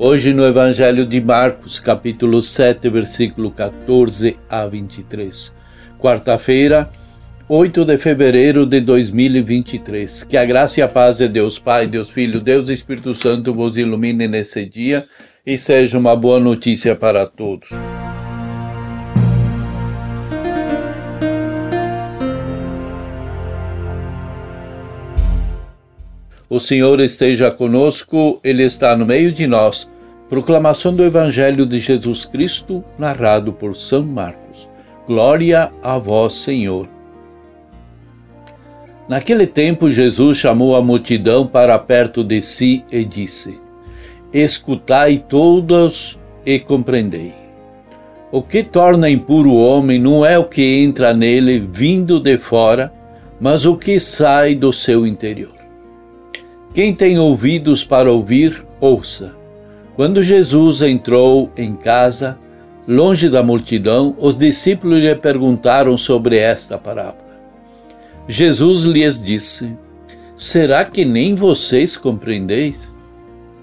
Hoje no Evangelho de Marcos, capítulo 7, versículo 14 a 23. Quarta-feira, 8 de fevereiro de 2023. Que a graça e a paz de Deus Pai, Deus Filho, Deus Espírito Santo vos ilumine nesse dia e seja uma boa notícia para todos. O Senhor esteja conosco, Ele está no meio de nós. Proclamação do Evangelho de Jesus Cristo, narrado por São Marcos. Glória a vós, Senhor. Naquele tempo, Jesus chamou a multidão para perto de si e disse: Escutai todos e compreendei. O que torna impuro o homem não é o que entra nele vindo de fora, mas o que sai do seu interior. Quem tem ouvidos para ouvir, ouça. Quando Jesus entrou em casa, longe da multidão, os discípulos lhe perguntaram sobre esta parábola. Jesus lhes disse: Será que nem vocês compreendeis?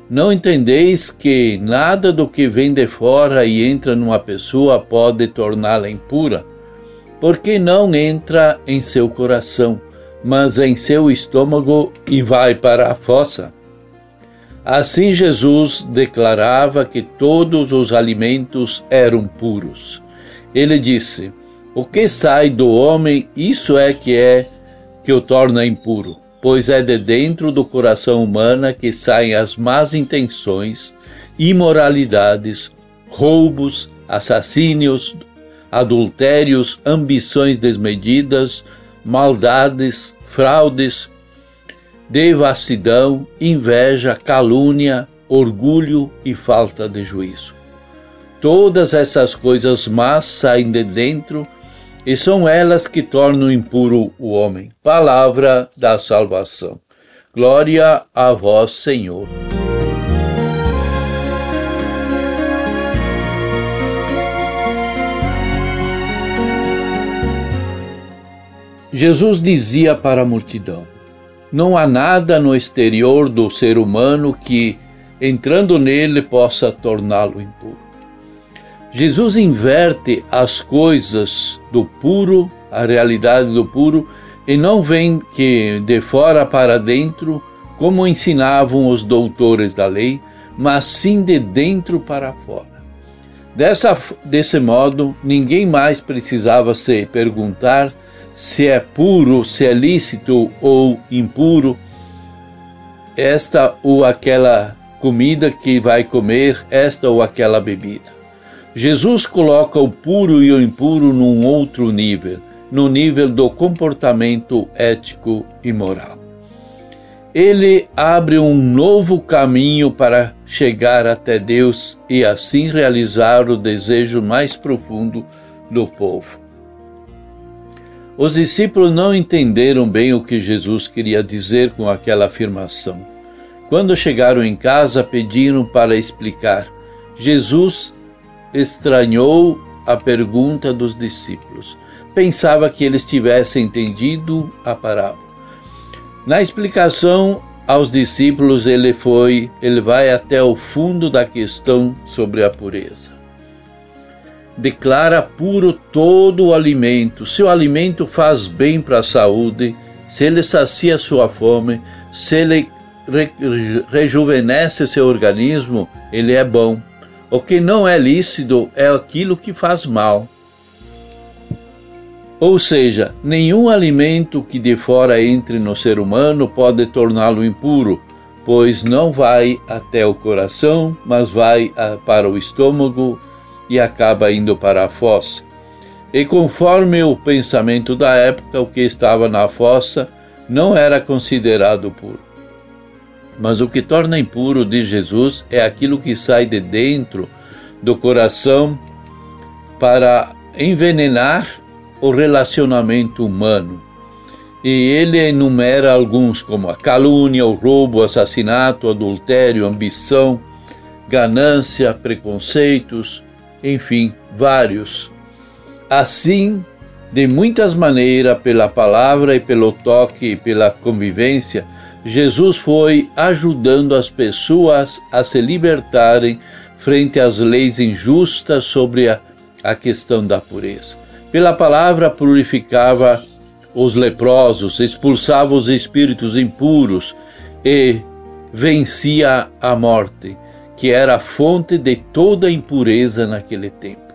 Não entendeis que nada do que vem de fora e entra numa pessoa pode torná-la impura? Porque não entra em seu coração, mas em seu estômago e vai para a fossa. Assim Jesus declarava que todos os alimentos eram puros. Ele disse: O que sai do homem, isso é que é que o torna impuro, pois é de dentro do coração humano que saem as más intenções, imoralidades, roubos, assassínios, adultérios, ambições desmedidas, maldades, fraudes, devassidão, inveja, calúnia, orgulho e falta de juízo. Todas essas coisas más saem de dentro e são elas que tornam impuro o homem. Palavra da salvação. Glória a vós, Senhor. Jesus dizia para a multidão: Não há nada no exterior do ser humano que, entrando nele, possa torná-lo impuro. Jesus inverte as coisas do puro, a realidade do puro, e não vem que de fora para dentro, como ensinavam os doutores da lei, mas sim de dentro para fora. Dessa, desse modo, ninguém mais precisava se perguntar se é puro, se é lícito ou impuro, esta ou aquela comida que vai comer, esta ou aquela bebida. Jesus coloca o puro e o impuro num outro nível, no nível do comportamento ético e moral. Ele abre um novo caminho para chegar até Deus e assim realizar o desejo mais profundo do povo. Os discípulos não entenderam bem o que Jesus queria dizer com aquela afirmação. Quando chegaram em casa, pediram para explicar. Jesus estranhou a pergunta dos discípulos. Pensava que eles tivessem entendido a parábola. Na explicação aos discípulos, ele foi, ele vai até o fundo da questão sobre a pureza declara puro todo o alimento. Se o alimento faz bem para a saúde, se ele sacia sua fome, se ele re rejuvenesce seu organismo, ele é bom. O que não é lícito é aquilo que faz mal. Ou seja, nenhum alimento que de fora entre no ser humano pode torná-lo impuro, pois não vai até o coração, mas vai para o estômago e acaba indo para a fossa. E conforme o pensamento da época, o que estava na fossa não era considerado puro. Mas o que torna impuro de Jesus é aquilo que sai de dentro do coração para envenenar o relacionamento humano. E ele enumera alguns, como a calúnia, o roubo, o assassinato, o adultério, ambição, ganância, preconceitos, enfim, vários. Assim, de muitas maneiras, pela palavra e pelo toque e pela convivência, Jesus foi ajudando as pessoas a se libertarem frente às leis injustas sobre a, a questão da pureza. Pela palavra purificava os leprosos, expulsava os espíritos impuros e vencia a morte, que era a fonte de toda impureza naquele tempo.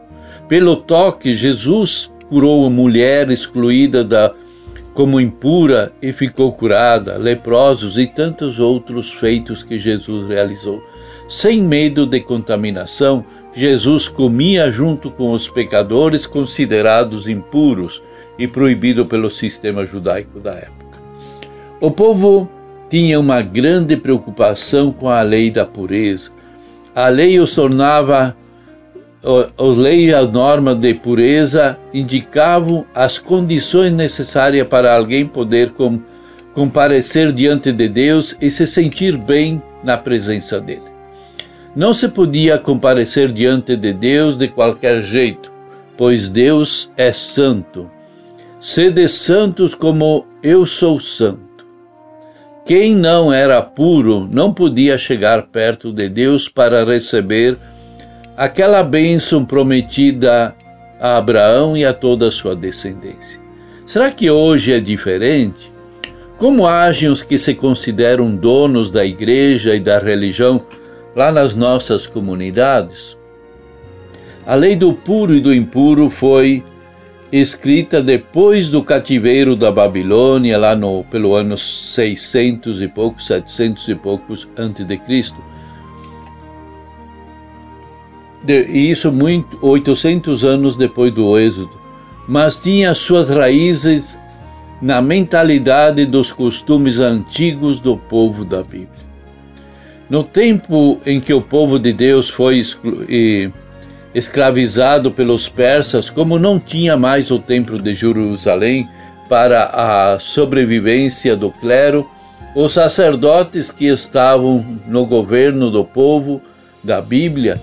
Pelo toque, Jesus curou a mulher excluída da como impura e ficou curada, leprosos e tantos outros feitos que Jesus realizou. Sem medo de contaminação, Jesus comia junto com os pecadores considerados impuros e proibido pelo sistema judaico da época. O povo tinha uma grande preocupação com a lei da pureza. A lei os tornava, a lei e a norma de pureza indicavam as condições necessárias para alguém poder com, comparecer diante de Deus e se sentir bem na presença dele. Não se podia comparecer diante de Deus de qualquer jeito, pois Deus é santo Sede santos como eu sou santo. Quem não era puro não podia chegar perto de Deus para receber aquela bênção prometida a Abraão e a toda a sua descendência. Será que hoje é diferente? Como agem os que se consideram donos da igreja e da religião lá nas nossas comunidades? A lei do puro e do impuro foi escrita depois do cativeiro da Babilônia, lá no, pelo ano 600 e poucos, 700 e poucos antes de Cristo. De, isso muito 800 anos depois do Êxodo, mas tinha suas raízes na mentalidade dos costumes antigos do povo da Bíblia. No tempo em que o povo de Deus foi excluído escravizado pelos persas, como não tinha mais o templo de Jerusalém para a sobrevivência do clero, os sacerdotes que estavam no governo do povo da Bíblia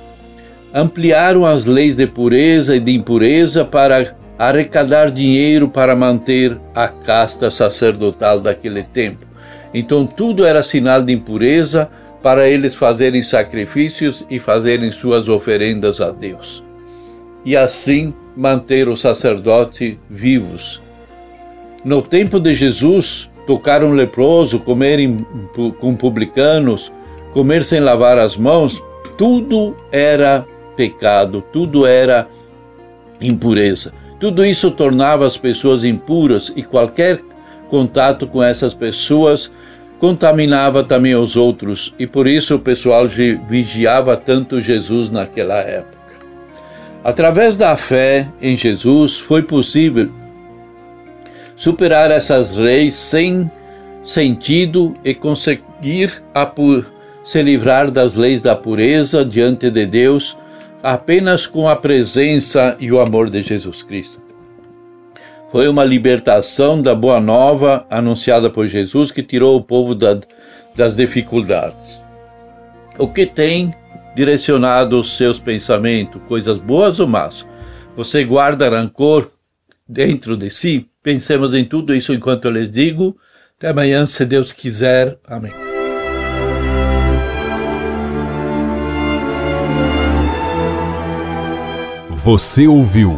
ampliaram as leis de pureza e de impureza para arrecadar dinheiro para manter a casta sacerdotal daquele tempo. Então tudo era sinal de impureza para eles fazerem sacrifícios e fazerem suas oferendas a Deus. E assim manter os sacerdotes vivos. No tempo de Jesus, tocar um leproso, comer com publicanos, comer sem lavar as mãos, tudo era pecado, tudo era impureza. Tudo isso tornava as pessoas impuras e qualquer contato com essas pessoas contaminava também os outros e por isso o pessoal vigiava tanto Jesus naquela época. Através da fé em Jesus foi possível superar essas leis sem sentido e conseguir se livrar das leis da pureza diante de Deus apenas com a presença e o amor de Jesus Cristo. Foi uma libertação da boa nova anunciada por Jesus que tirou o povo da, das dificuldades. O que tem direcionado os seus pensamentos, coisas boas ou más? Você guarda rancor dentro de si? Pensemos em tudo isso enquanto eu lhes digo. Até amanhã, se Deus quiser. Amém. Você ouviu